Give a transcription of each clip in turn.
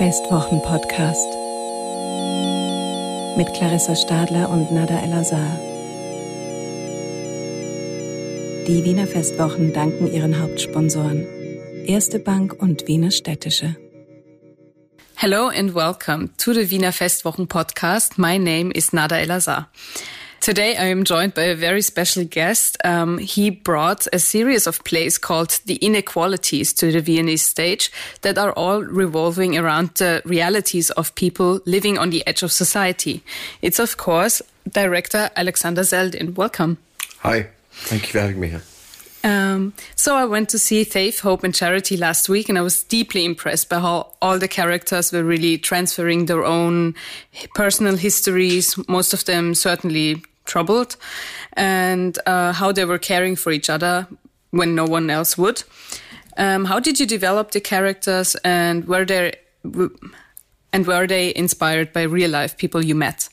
Festwochen-Podcast mit Clarissa Stadler und Nada El-Azhar. Die Wiener Festwochen danken ihren Hauptsponsoren Erste Bank und Wiener Städtische. Hello and welcome to the Wiener Festwochen podcast. My name is Nada El-Azhar. Today I am joined by a very special guest. Um, he brought a series of plays called The Inequalities to the Viennese stage that are all revolving around the realities of people living on the edge of society. It's of course director Alexander Zeldin. Welcome. Hi, thank you for having me here. Um, so I went to see Faith, Hope and Charity last week and I was deeply impressed by how all the characters were really transferring their own personal histories, most of them certainly troubled, and uh, how they were caring for each other when no one else would. Um, how did you develop the characters, and were they and were they inspired by real life people you met?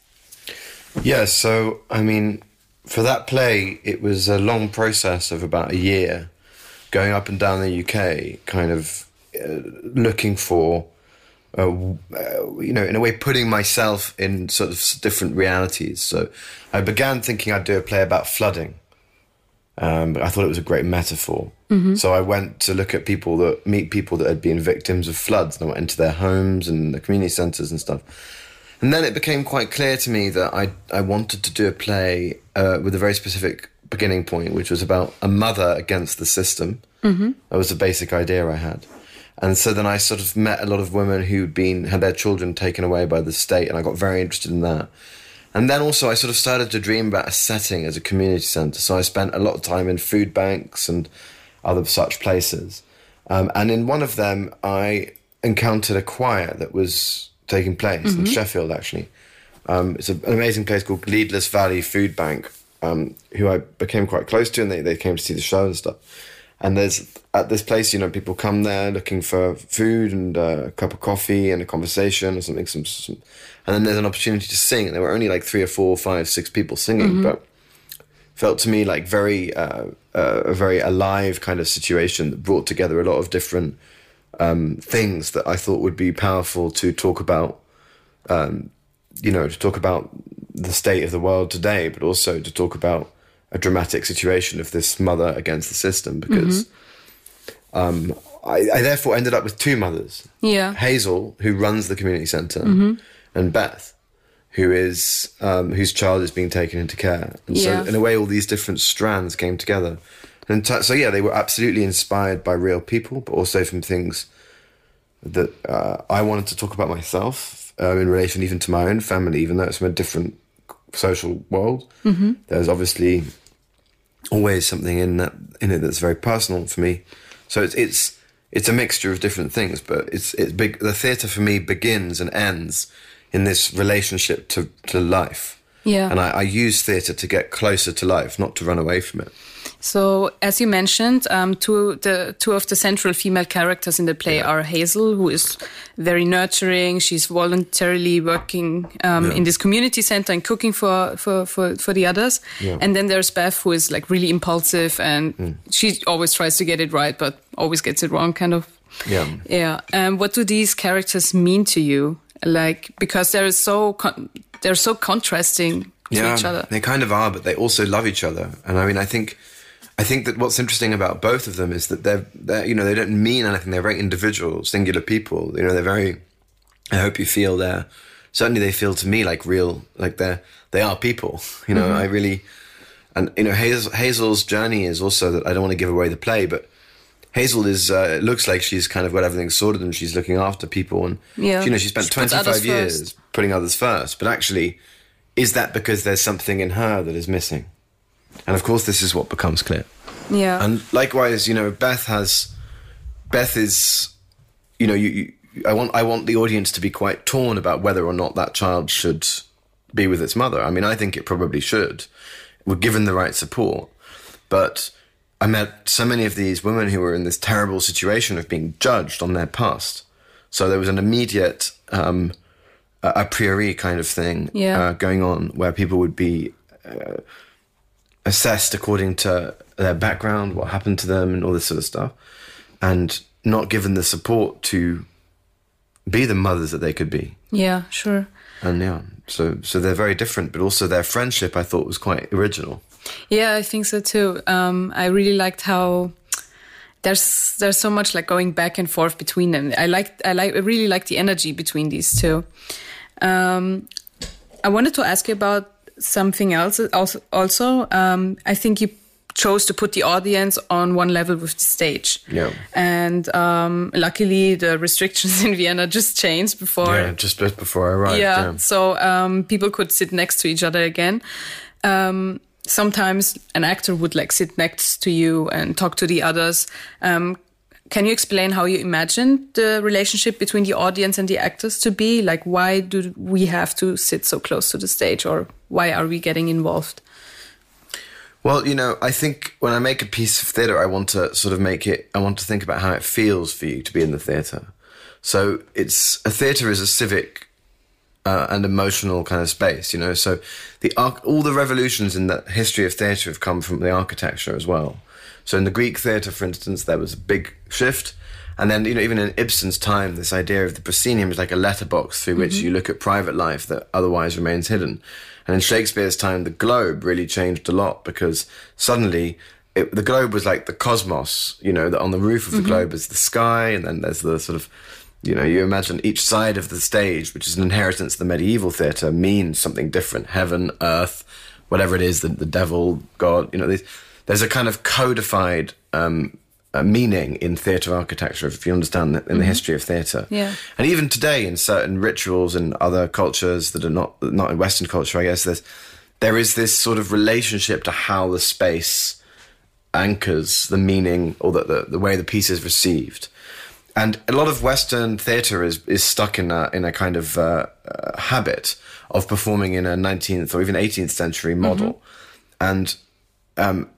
Yeah, so I mean, for that play, it was a long process of about a year, going up and down the UK, kind of uh, looking for uh, uh, you know, in a way, putting myself in sort of different realities. So I began thinking I'd do a play about flooding. Um, but I thought it was a great metaphor. Mm-hmm. So I went to look at people that meet people that had been victims of floods, and I went into their homes and the community centres and stuff. And then it became quite clear to me that I I wanted to do a play uh, with a very specific beginning point, which was about a mother against the system. Mm-hmm. That was the basic idea I had. And so then I sort of met a lot of women who'd been had their children taken away by the state, and I got very interested in that. And then also I sort of started to dream about a setting as a community centre. So I spent a lot of time in food banks and other such places. Um, and in one of them, I encountered a choir that was taking place mm-hmm. in Sheffield, actually. Um, it's an amazing place called Gleadless Valley Food Bank, um, who I became quite close to, and they, they came to see the show and stuff. And there's at this place, you know, people come there looking for food and uh, a cup of coffee and a conversation or something. Some, some, and then there's an opportunity to sing. And there were only like three or four, five, six people singing, mm-hmm. but felt to me like very uh, uh, a very alive kind of situation that brought together a lot of different um, things that I thought would be powerful to talk about. Um, you know, to talk about the state of the world today, but also to talk about a dramatic situation of this mother against the system because mm-hmm. um, I, I, therefore ended up with two mothers. Yeah. Hazel, who runs the community center mm-hmm. and Beth, who is um, whose child is being taken into care. And yeah. so, in a way, all these different strands came together. And t- so, yeah, they were absolutely inspired by real people, but also from things that uh, I wanted to talk about myself uh, in relation even to my own family, even though it's from a different social world. Mm-hmm. There's obviously always something in that in it that's very personal for me. So it's it's it's a mixture of different things, but it's it's big. The theatre for me begins and ends in this relationship to to life. Yeah, and I, I use theatre to get closer to life, not to run away from it. So, as you mentioned, um, two the two of the central female characters in the play yeah. are Hazel, who is very nurturing. She's voluntarily working um, yeah. in this community center and cooking for for for, for the others. Yeah. And then there's Beth, who is like really impulsive and mm. she always tries to get it right, but always gets it wrong, kind of. Yeah. Yeah. Um, what do these characters mean to you? Like because they're so they're so contrasting to each other. They kind of are, but they also love each other. And I mean, I think I think that what's interesting about both of them is that they're, they're, you know, they don't mean anything. They're very individual, singular people. You know, they're very. I hope you feel they're. Certainly, they feel to me like real, like they're they are people. You know, mm-hmm. I really, and you know, Hazel, Hazel's journey is also that I don't want to give away the play, but Hazel is. Uh, it looks like she's kind of got everything sorted and she's looking after people and yeah. you know she spent twenty five years first. putting others first. But actually, is that because there's something in her that is missing? And of course, this is what becomes clear. Yeah. And likewise, you know, Beth has, Beth is, you know, you, you, I want, I want the audience to be quite torn about whether or not that child should be with its mother. I mean, I think it probably should, we're given the right support. But I met so many of these women who were in this terrible situation of being judged on their past. So there was an immediate, um, a priori kind of thing yeah. uh, going on where people would be uh, assessed according to their background, what happened to them, and all this sort of stuff, and not given the support to be the mothers that they could be. Yeah, sure. And yeah, so so they're very different, but also their friendship I thought was quite original. Yeah, I think so too. Um, I really liked how there's there's so much like going back and forth between them. I like I like I really like the energy between these two. Um, I wanted to ask you about something else. Also, also um, I think you chose to put the audience on one level with the stage. Yeah. And um, luckily, the restrictions in Vienna just changed before. Yeah, just before I arrived. Yeah. Yeah. So um, people could sit next to each other again. Um, sometimes an actor would like sit next to you and talk to the others. Um, can you explain how you imagined the relationship between the audience and the actors to be? Like, why do we have to sit so close to the stage, or why are we getting involved? Well, you know, I think when I make a piece of theatre, I want to sort of make it, I want to think about how it feels for you to be in the theatre. So it's, a theatre is a civic uh, and emotional kind of space, you know. So the all the revolutions in the history of theatre have come from the architecture as well. So in the Greek theatre, for instance, there was a big shift. And then, you know, even in Ibsen's time, this idea of the proscenium is like a letterbox through which you mm-hmm. look at private life that otherwise remains hidden. And in Shakespeare's time, the globe really changed a lot because suddenly it, the globe was like the cosmos, you know, that on the roof of the mm-hmm. globe is the sky, and then there's the sort of, you know, you imagine each side of the stage, which is an inheritance of the medieval theatre, means something different heaven, earth, whatever it is, the, the devil, God, you know, there's, there's a kind of codified um, uh, meaning in theatre architecture, if you understand that in the history of theatre. Yeah. And even today, in certain rituals and other cultures that are not not in Western culture, I guess there's there is this sort of relationship to how the space anchors the meaning or the, the, the way the piece is received. And a lot of Western theatre is is stuck in a in a kind of uh, uh, habit of performing in a 19th or even 18th century model, and um,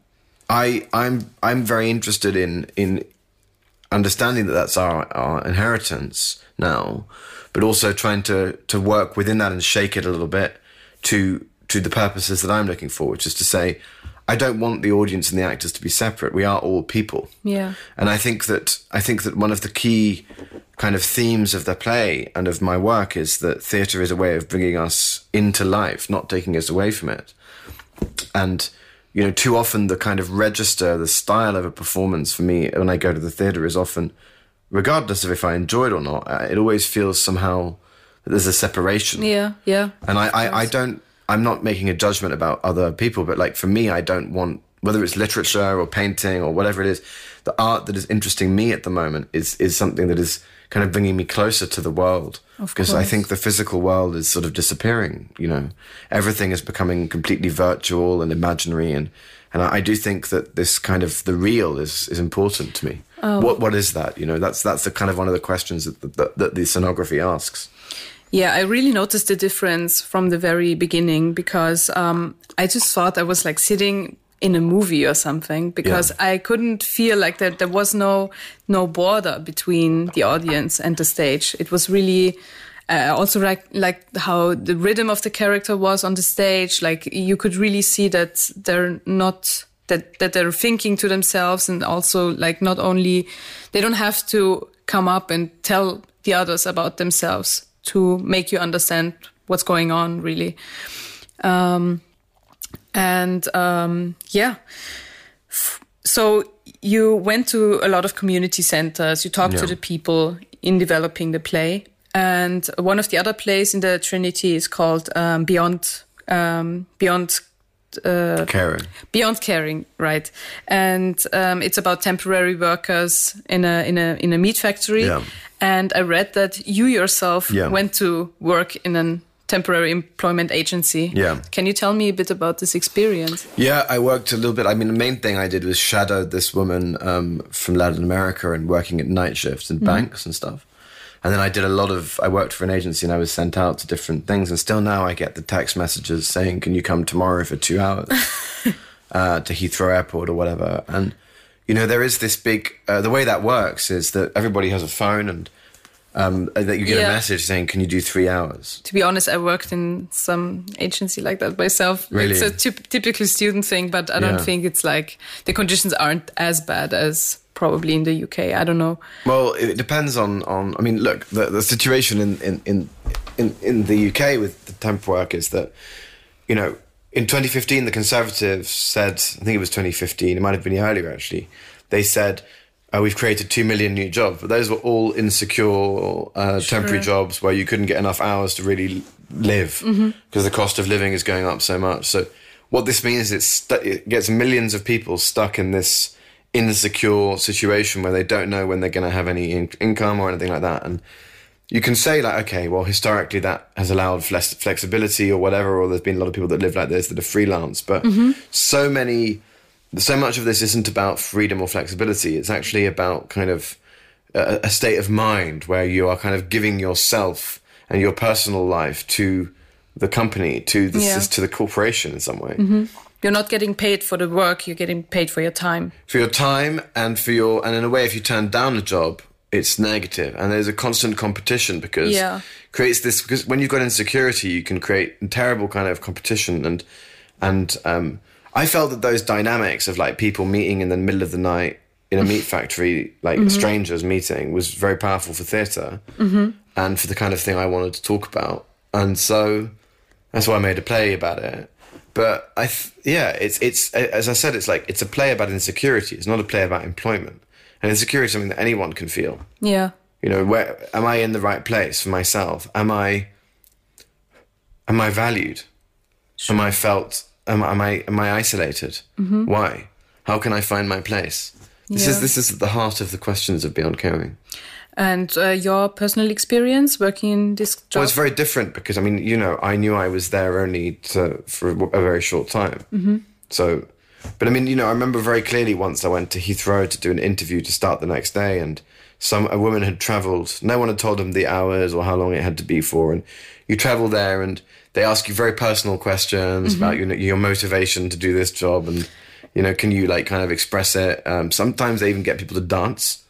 I I'm I'm very interested in in understanding that that's our, our inheritance now, but also trying to to work within that and shake it a little bit to to the purposes that I'm looking for, which is to say, I don't want the audience and the actors to be separate. We are all people. Yeah. And I think that I think that one of the key kind of themes of the play and of my work is that theatre is a way of bringing us into life, not taking us away from it. And you know, too often the kind of register, the style of a performance for me when I go to the theatre is often, regardless of if I enjoy it or not, uh, it always feels somehow that there's a separation. Yeah. Yeah. And I, I, I don't, I'm not making a judgment about other people, but like for me, I don't want, whether it's literature or painting or whatever it is, the art that is interesting me at the moment is, is something that is kind of bringing me closer to the world. Because I think the physical world is sort of disappearing, you know, everything is becoming completely virtual and imaginary. And, and I, I do think that this kind of the real is, is important to me. What, what is that? You know, that's, that's the kind of one of the questions that, that, that the scenography asks. Yeah, I really noticed the difference from the very beginning because um, I just thought I was like sitting in a movie or something because I couldn't feel like that there was no no border between the audience and the stage. It was really uh, also like like how the rhythm of the character was on the stage. Like you could really see that they're not that that they're thinking to themselves and also like not only they don't have to come up and tell the others about themselves to make you understand what's going on really um, and um, yeah F- so you went to a lot of community centers you talked to the people in developing the play and one of the other plays in the trinity is called um, beyond um, beyond Karen. Beyond Caring, right? And um, it's about temporary workers in a in a in a meat factory. Yeah. And I read that you yourself Yeah. went to work in a temporary employment agency. Yeah. Can you tell me a bit about this experience? Yeah, I worked a little bit. I mean, the main thing I did was shadow this woman um, from Latin America and working at night shifts in banks and stuff. And then I did a lot of, I worked for an agency and I was sent out to different things. And still now I get the text messages saying, can you come tomorrow for two hours uh, to Heathrow Airport or whatever? And, you know, there is this big, uh, the way that works is that everybody has a phone and um, that you get Yeah. a message saying, can you do three hours? To be honest, I worked in some agency like that myself. Really? It's a typical student thing, but I don't Yeah. think it's like the conditions aren't as bad as probably in the UK. I don't know. Well, it depends on on. I mean, look, the the situation in in in in, in the UK with the temp work is that you know in 2015 the Conservatives said I think it was 2015. It might have been earlier actually. They said. Uh, we've created two million new jobs, but those were all insecure uh, temporary jobs where you couldn't get enough hours to really live because the cost of living is going up so much. So, what this means is stu- it gets millions of people stuck in this insecure situation where they don't know when they're going to have any in- income or anything like that. And you can say like, okay, well, historically that has allowed flex- flexibility or whatever, or there's been a lot of people that live like this that are freelance. But so many, so much of this isn't about freedom or flexibility. It's actually about kind of a, a state of mind where you are kind of giving yourself and your personal life to the company, to the Yeah. to the corporation in some way. You're not getting paid for the work, you're getting paid for your time. for your time and for your and in a way if you turn down a job it's negative and there's a constant competition because Yeah. creates this because when you've got insecurity you can create a terrible kind of competition and and um i felt that those dynamics of like people meeting in the middle of the night in a meat factory like mm-hmm. strangers meeting was very powerful for theater mm-hmm. and for the kind of thing i wanted to talk about and so that's why I made a play about it. But I, th- yeah, it's it's as I said, it's like it's a play about insecurity. It's not a play about employment. And insecurity is something that anyone can feel. Yeah. You know, where am I in the right place for myself? Am I am I valued? Am I felt? Am, am I am I isolated? Why? How can I find my place? This is this is at the heart of the questions of Beyond Caring. And uh, your personal experience working in this job? Well, it's very different because I mean, you know, I knew I was there only to, for a very short time. Mm-hmm. So, but I mean, you know, I remember very clearly once I went to Heathrow to do an interview to start the next day, and some a woman had travelled. No one had told them the hours or how long it had to be for, and you travel there, and they ask you very personal questions about your your motivation to do this job, and you know, can you like kind of express it? Um, sometimes they even get people to dance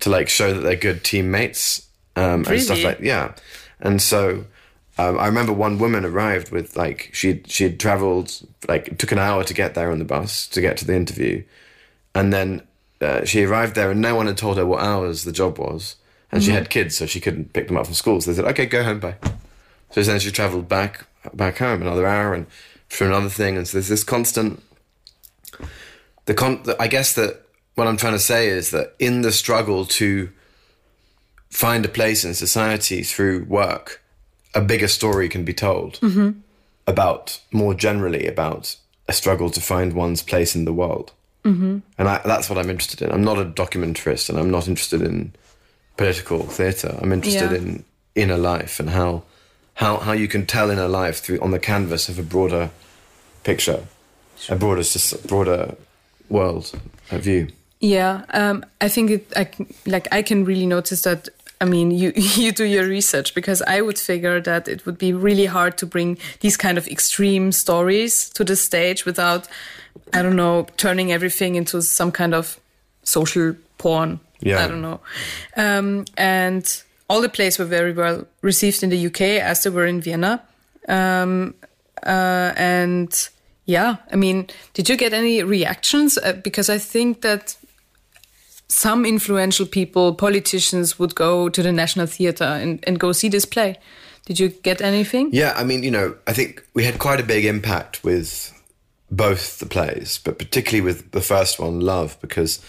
to like show that they're good teammates um, and stuff like yeah. And so um, I remember one woman arrived with like she she had travelled like it took an hour to get there on the bus to get to the interview, and then uh, she arrived there and no one had told her what hours the job was, and she had kids so she couldn't pick them up from school. So they said, "Okay, go home, bye." So then she travelled back back home another hour and for another thing, and so there's this constant. The con, I guess that what I'm trying to say is that in the struggle to find a place in society through work, a bigger story can be told about more generally about a struggle to find one's place in the world. Mm-hmm. And I, that's what I'm interested in. I'm not a documentarist and I'm not interested in political theatre. I'm interested Yeah. in inner life and how, how, how you can tell inner life through on the canvas of a broader picture, a broader, soc- broader world a view. Yeah, um, I think it. I, like I can really notice that. I mean, you you do your research because I would figure that it would be really hard to bring these kind of extreme stories to the stage without, I don't know, turning everything into some kind of social porn. Yeah. I don't know. Um, and all the plays were very well received in the UK as they were in Vienna. Um, uh, and yeah, I mean, did you get any reactions? Uh, because I think that some influential people, politicians, would go to the National Theatre and, and go see this play. Did you get anything? Yeah, I mean, you know, I think we had quite a big impact with both the plays, but particularly with the first one, Love, because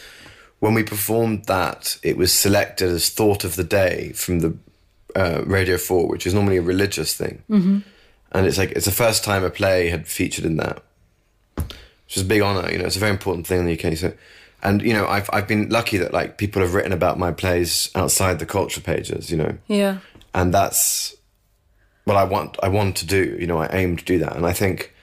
when we performed that, it was selected as Thought of the Day from the uh, Radio 4, which is normally a religious thing. Mm-hmm. And it's like, it's the first time a play had featured in that, which is a big honor. You know, it's a very important thing in the UK. So, and, you know, I've, I've been lucky that, like, people have written about my plays outside the culture pages, you know Yeah. and that's what I want. I want to do. You know, I aim to do that, and I think,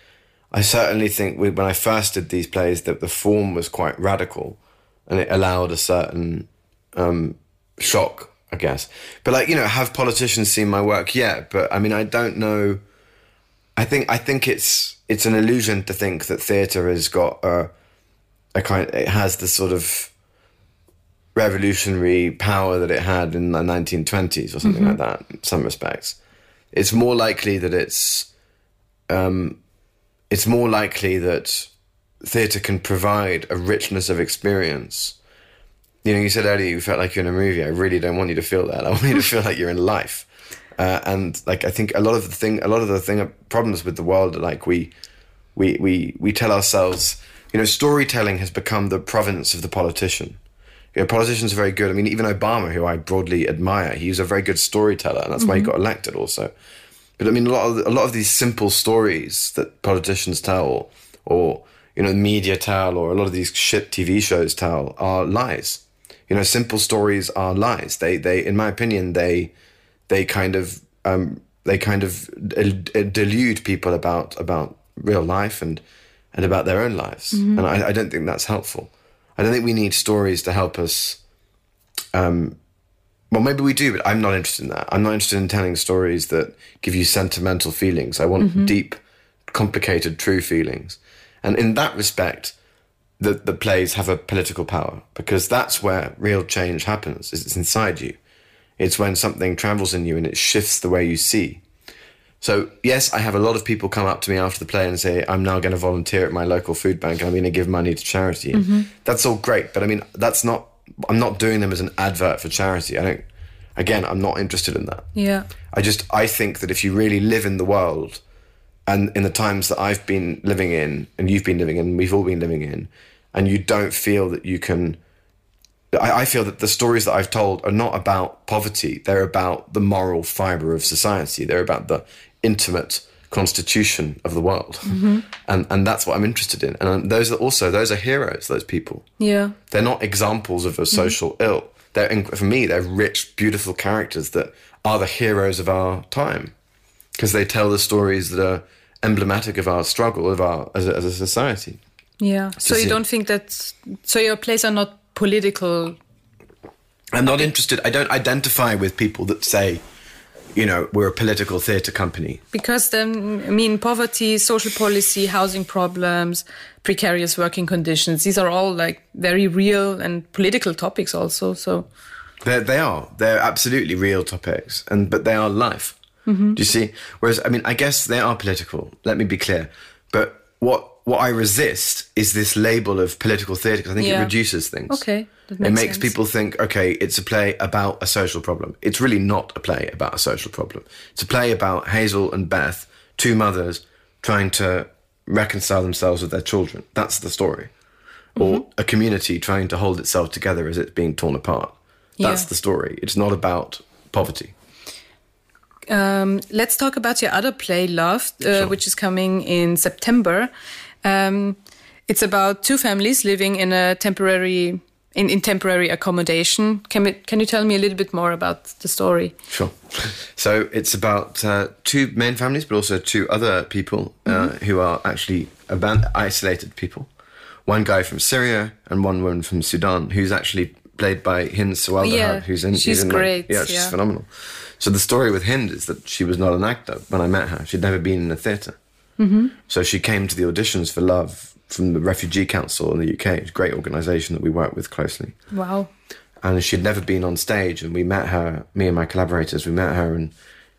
I certainly think we, when I first did these plays, that the form was quite radical, and it allowed a certain um, shock, I guess. But like you know, have politicians seen my work? yet? but I mean, I don't know. I think I think it's it's an illusion to think that theatre has got a a kind. It has the sort of revolutionary power that it had in the 1920s or something like that in some respects it's more likely that it's um, it's more likely that theatre can provide a richness of experience you know, you said earlier you felt like you're in a movie. I really don't want you to feel that. I want you to feel like you're in life. Uh, and like I think a lot of the thing, a lot of the thing problems with the world, are like we, we, we, we tell ourselves, you know, storytelling has become the province of the politician. You know, politicians are very good. I mean, even Obama, who I broadly admire, he's a very good storyteller, and that's mm-hmm. why he got elected also. But I mean, a lot of a lot of these simple stories that politicians tell, or you know, media tell, or a lot of these shit TV shows tell, are lies. You know, simple stories are lies. They, they, in my opinion, they, they kind of, um, they kind of delude people about about real life and and about their own lives. Mm-hmm. And I, I, don't think that's helpful. I don't think we need stories to help us. Um, well, maybe we do, but I'm not interested in that. I'm not interested in telling stories that give you sentimental feelings. I want mm-hmm. deep, complicated, true feelings. And in that respect, the, the plays have a political power because that's where real change happens. It's inside you. It's when something travels in you and it shifts the way you see. So, yes, I have a lot of people come up to me after the play and say, I'm now going to volunteer at my local food bank and I'm going to give money to charity. Mm-hmm. That's all great. But I mean, that's not, I'm not doing them as an advert for charity. I don't, again, I'm not interested in that. Yeah. I just, I think that if you really live in the world and in the times that I've been living in and you've been living in, we've all been living in, and you don't feel that you can, I, I feel that the stories that I've told are not about poverty. They're about the moral fiber of society. They're about the intimate constitution of the world, mm-hmm. and and that's what I'm interested in. And those are also those are heroes. Those people. Yeah, they're not examples of a mm-hmm. social mm-hmm. ill. They're for me, they're rich, beautiful characters that are the heroes of our time because they tell the stories that are emblematic of our struggle of our as a, as a society. Yeah. So you don't think that so your plays are not political. I'm not interested. I don't identify with people that say you know, we're a political theatre company. Because then, I mean, poverty, social policy, housing problems, precarious working conditions, these are all like very real and political topics also. So They're, they are. They're absolutely real topics, and but they are life. Mm-hmm. Do you see? Whereas, I mean, I guess they are political. Let me be clear. But what what I resist is this label of political theatre because I think yeah. it reduces things. Okay. Makes it makes sense. people think, okay, it's a play about a social problem. It's really not a play about a social problem. It's a play about Hazel and Beth, two mothers trying to reconcile themselves with their children. That's the story. Mm-hmm. Or a community trying to hold itself together as it's being torn apart. That's yeah. the story. It's not about poverty. Um, let's talk about your other play, Love, uh, sure. which is coming in September. Um, it's about two families living in a temporary in, in temporary accommodation. Can we, can you tell me a little bit more about the story? Sure. So it's about uh, two main families, but also two other people uh, mm-hmm. who are actually isolated people. One guy from Syria and one woman from Sudan, who's actually played by Hind Swareldahab, yeah, who's in. She's in great. yeah, she's yeah. phenomenal. So the story with Hind is that she was not an actor when I met her. She'd never been in a theater mm-hmm. So she came to the auditions for Love from the Refugee Council in the UK. It's a great organisation that we work with closely. Wow. And she'd never been on stage, and we met her, me and my collaborators, we met her, and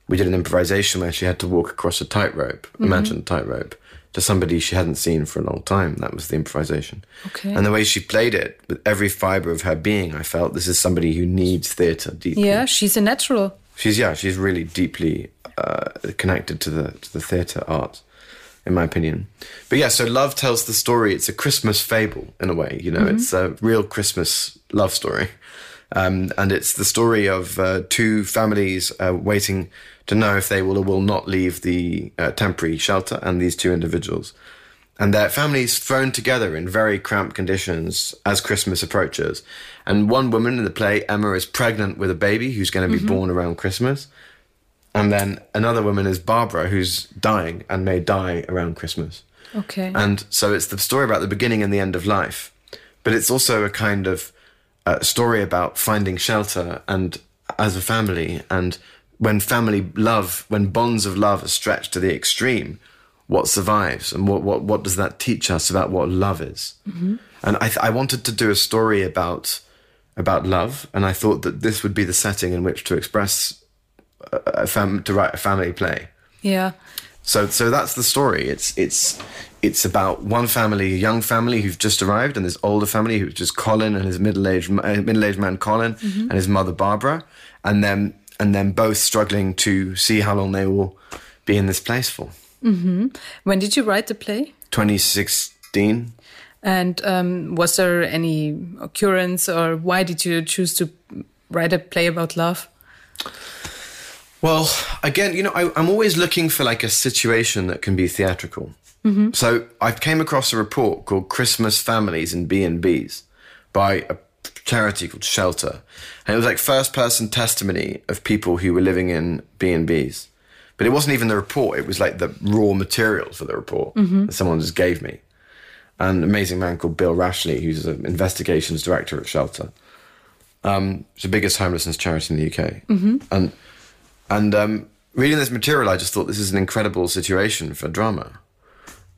we did an improvisation where she had to walk across a tightrope, mm-hmm. imagine a tightrope, to somebody she hadn't seen for a long time. That was the improvisation. Okay. And the way she played it, with every fibre of her being, I felt this is somebody who needs theatre deeply. Yeah, she's a natural. She's yeah, she's really deeply uh, connected to the to the theatre art in my opinion. But yeah, so love tells the story. It's a Christmas fable in a way, you know, mm-hmm. it's a real Christmas love story. Um, and it's the story of uh, two families uh, waiting to know if they will or will not leave the uh, temporary shelter and these two individuals. And their families thrown together in very cramped conditions as Christmas approaches. And one woman in the play, Emma, is pregnant with a baby who's going to be mm-hmm. born around Christmas. And then another woman is Barbara, who's dying and may die around Christmas. Okay. And so it's the story about the beginning and the end of life, but it's also a kind of uh, story about finding shelter and as a family. And when family love, when bonds of love are stretched to the extreme, what survives and what, what, what does that teach us about what love is? Mm-hmm. And I, th- I wanted to do a story about about love, and I thought that this would be the setting in which to express a fam- to write a family play. Yeah. So so that's the story. It's it's it's about one family, a young family who've just arrived, and this older family who's just Colin and his middle-aged uh, middle-aged man Colin and his mother Barbara, and then and then both struggling to see how long they will be in this place for. When did you write the play? 2016. And um, was there any occurrence, or why did you choose to write a play about love? Well, again, you know, I, I'm always looking for like a situation that can be theatrical. Mm-hmm. So I came across a report called Christmas Families in B and B's by a charity called Shelter, and it was like first-person testimony of people who were living in B and B's. But it wasn't even the report; it was like the raw material for the report mm-hmm. that someone just gave me. An amazing man called Bill Rashley, who's an investigations director at Shelter. Um, it's the biggest homelessness charity in the UK, mm-hmm. and and um, reading this material, I just thought this is an incredible situation for drama,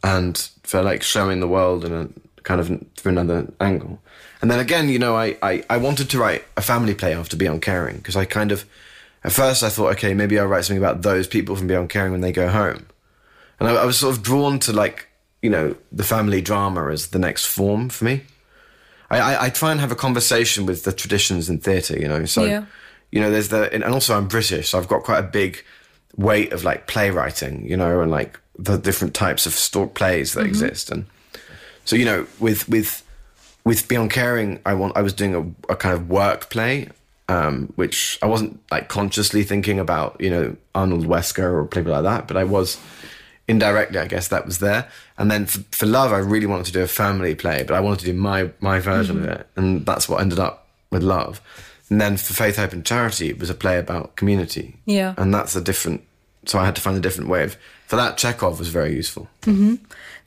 and for like showing the world in a kind of through another angle. And then again, you know, I I, I wanted to write a family play after Beyond Caring because I kind of at first I thought, okay, maybe I'll write something about those people from Beyond Caring when they go home, and I, I was sort of drawn to like you know the family drama as the next form for me. I, I, I try and have a conversation with the traditions in theatre, you know. So, Yeah. You know, there's the, and also I'm British, so I've got quite a big weight of like playwriting, you know, and like the different types of story plays that exist. And so, you know, with, with, with Beyond Caring, I want, I was doing a, a kind of work play, um, which I wasn't like consciously thinking about, you know, Arnold Wesker or people like that, but I was, indirectly, I guess that was there. And then for, for Love, I really wanted to do a family play, but I wanted to do my my version of it, and that's what ended up with Love. And then for Faith, Hope, and Charity, it was a play about community. Yeah. and that's a different. So I had to find a different way of. For that, Chekhov was very useful.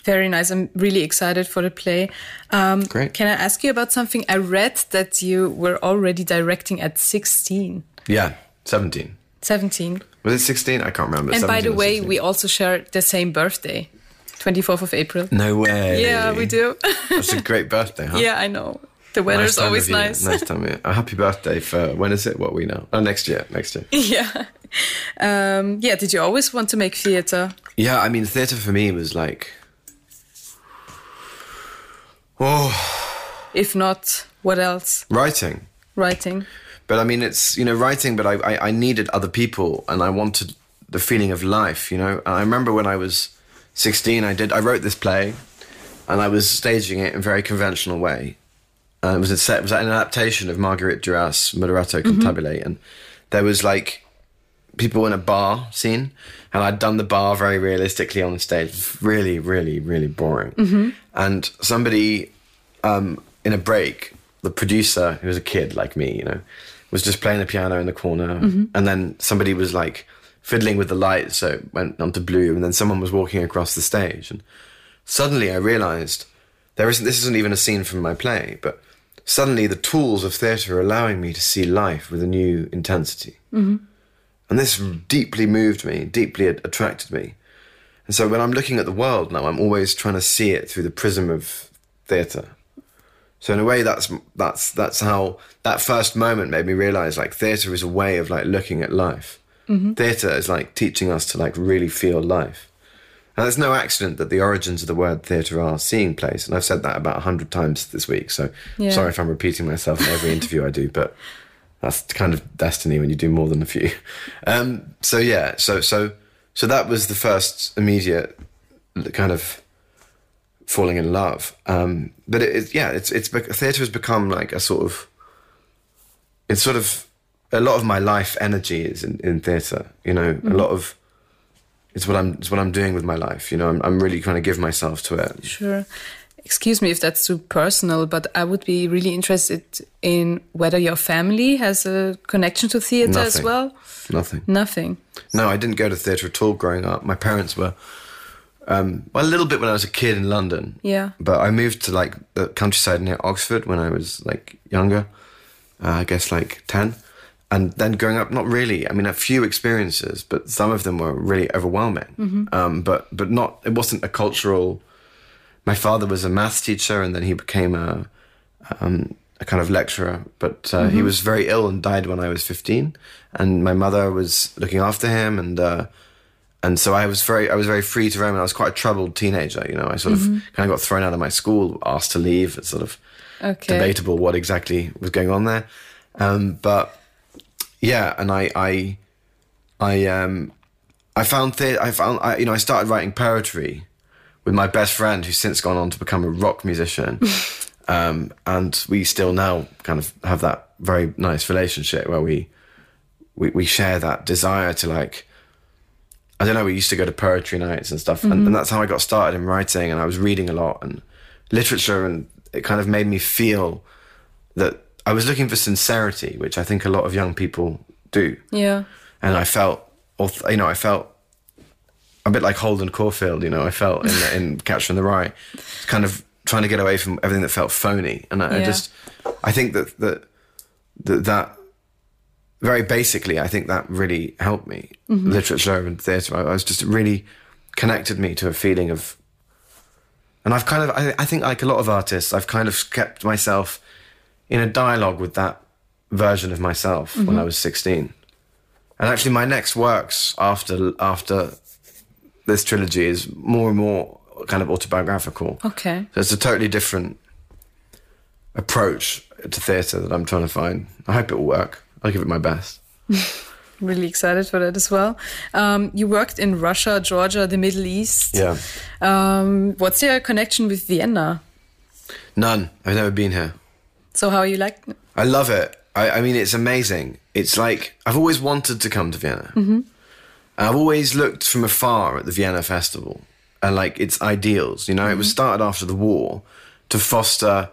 Very nice. I'm really excited for the play. Um, Great. Can I ask you about something? I read that you were already directing at 16, Yeah, seventeen. 17. Was it sixteen? I can't remember. And by the way, 16. we also share the same birthday, 24th of April. no way. Yeah, we do. That's a great birthday, huh? yeah, I know. The Nice weather's time always nice. Nice time. of year. A happy birthday for when is it? What we know? Oh, next year. Next year. yeah. Um, yeah, did you always want to make theatre? Yeah, I mean, theatre for me was like, oh, If not, what else? writing. Writing. But I mean, it's you know writing. But I, I I needed other people, and I wanted the feeling of life. You know, and I remember when I was sixteen, I did I wrote this play, and I was staging it in a very conventional way. Uh, it was a set. Was an adaptation of Marguerite Duras' Moderato Cantabile, and there was like people in a bar scene, and I'd done the bar very realistically on the stage. Really, really, really boring. And somebody um, in a break, the producer, who was a kid like me, you know, was just playing the piano in the corner, and then somebody was like fiddling with the lights, so it went onto blue, and then someone was walking across the stage, and suddenly I realised there isn't. This isn't even a scene from my play, but suddenly the tools of theatre are allowing me to see life with a new intensity. Mm-hmm. And this deeply moved me, deeply attracted me. And so when I'm looking at the world now, I'm always trying to see it through the prism of theatre. So in a way, that's that's that's how that first moment made me realize like theatre is a way of like looking at life. Mm-hmm. Theatre is like teaching us to like really feel life. And it's no accident that the origins of the word theatre are seeing place. And I've said that about a hundred times this week. So Yeah. sorry if I'm repeating myself in every interview I do, but that's kind of destiny when you do more than a few. Um, so yeah, so so so that was the first immediate kind of falling in love. Um, but it, it, yeah, it's it's theatre has become like a sort of it's sort of a lot of my life energy is in, in theatre. You know, a lot of it's what I'm it's what I'm doing with my life. You know, I'm I'm really trying to give myself to it. Sure. Excuse me if that's too personal, but I would be really interested in whether your family has a connection to theatre as well. Nothing. Nothing. No, I didn't go to theatre at all growing up. My parents were, um, well, a little bit when I was a kid in London. Yeah. But I moved to like the countryside near Oxford when I was like younger, uh, I guess like 10. And then growing up, not really. I mean, a few experiences, but some of them were really overwhelming. Um, but, but not, it wasn't a cultural. My father was a maths teacher and then he became a, um, a kind of lecturer, but uh, he was very ill and died when I was 15. And my mother was looking after him, and uh, and so I was very I was very free to roam, and I was quite a troubled teenager. You know, I sort of kind of got thrown out of my school, asked to leave. It's sort of Okay. debatable what exactly was going on there. Um, but yeah, and I, I, I, um, I found the- I found, I, you know, I started writing poetry with my best friend, who's since gone on to become a rock musician. um, and we still now kind of have that very nice relationship where we, we, we share that desire to like, I don't know, we used to go to poetry nights and stuff. And, and that's how I got started in writing. And I was reading a lot and literature, and it kind of made me feel that I was looking for sincerity, which I think a lot of young people do. Yeah. And I felt, you know, I felt a bit like Holden Caulfield, you know, I felt in, in Catcher in the Rye, kind of trying to get away from everything that felt phony. And I, I just, I think that, that, that, that very basically, I think that really helped me. Mm-hmm. Literature and theatre, I, I was just really connected me to a feeling of, and I've kind of, I, I think like a lot of artists, I've kind of kept myself in a dialogue with that version of myself when I was 16. And actually, my next works after after this trilogy is more and more kind of autobiographical. Okay. So it's a totally different approach to theatre that I'm trying to find. I hope it will work. I'll give it my best. Really excited for that as well. Um, you worked in Russia, Georgia, the Middle East. Yeah. Um, what's your connection with Vienna? None. I've never been here. So how are you like? I love it. I, I mean, it's amazing. It's like I've always wanted to come to Vienna. Mm-hmm. I've always looked from afar at the Vienna Festival and like its ideals. You know, it was started after the war to foster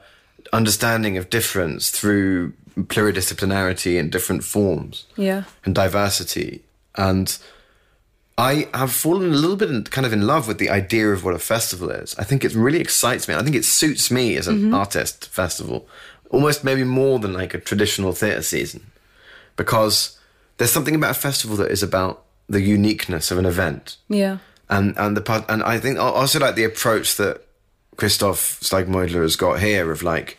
understanding of difference through pluridisciplinarity in different forms Yeah. and diversity. And I have fallen a little bit in, kind of in love with the idea of what a festival is. I think it really excites me. I think it suits me as an artist festival, almost maybe more than like a traditional theatre season, because there's something about a festival that is about the uniqueness of an event Yeah. and and the part and I think also like the approach that Christophe Slagmuylder has got here of like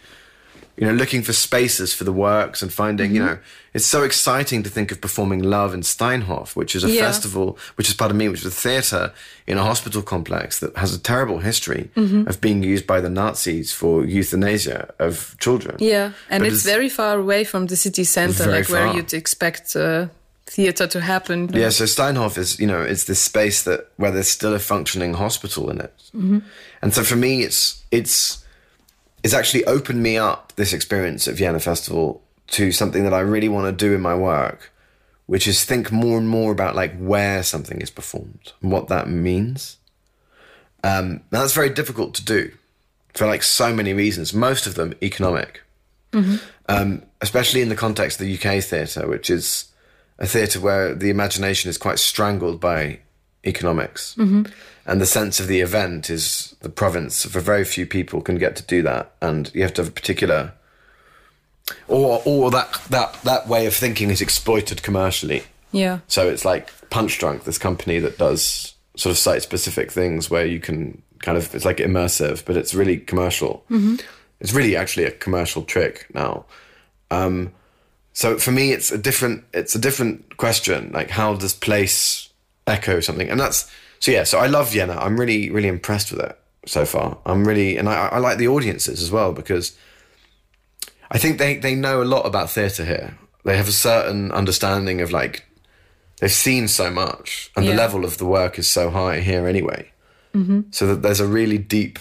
you know looking for spaces for the works and finding you mm-hmm. know it's so exciting to think of performing Love in Steinhof which is a Yeah. festival which is part of me which is a theatre in a hospital complex that has a terrible history mm-hmm. of being used by the Nazis for euthanasia of children Yeah. And But it's, very far away from the city center, Very like where you'd expect uh, theater to happen. Yeah, so Steinhof is, you know, it's this space that where there's still a functioning hospital in it, mm-hmm. and so for me, it's it's it's actually opened me up this experience at Vienna Festival to something that I really want to do in my work, which is think more and more about like where something is performed and what that means. Um, and that's very difficult to do for like so many reasons. Most of them economic, um, especially in the context of the UK theatre, which is a theatre where the imagination is quite strangled by economics. And the sense of the event is the province for very few people can get to do that. And you have to have a particular or or that that that way of thinking is exploited commercially. Yeah. So it's like Punchdrunk, this company that does sort of site specific things where you can kind of it's like immersive, but it's really commercial. It's really actually a commercial trick now. Um, so for me, it's a different it's a different question. Like how does place echo something? And that's so yeah. So I love Vienna. I'm really really impressed with it so far. I'm really and I, I like the audiences as well because I think they they know a lot about theatre here. They have a certain understanding of like they've seen so much, and Yeah. the level of the work is so high here anyway. So that there's a really deep.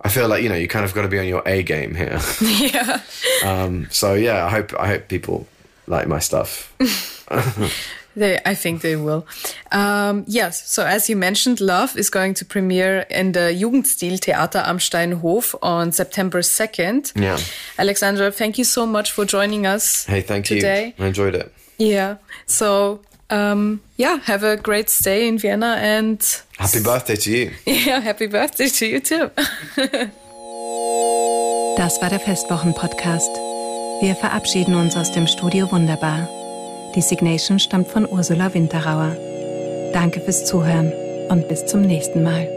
I feel like you know you kind of got to be on your A game here. yeah. um, so yeah, I hope I hope people like my stuff. They, I think they will. Um, yes. So as you mentioned, Love is going to premiere in the Jugendstil Theater am Steinhof on September 2nd. Yeah. Alexandra, thank you so much for joining us. Hey, thank Today. you. I enjoyed it. Yeah. So, um, yeah, have a great stay in Vienna and Happy birthday to you. yeah, happy birthday to you too. Das war der Festwochen-Podcast. Wir verabschieden uns aus dem Studio Wunderbar. Die Signation stammt von Ursula Winterauer. Danke fürs Zuhören und bis zum nächsten Mal.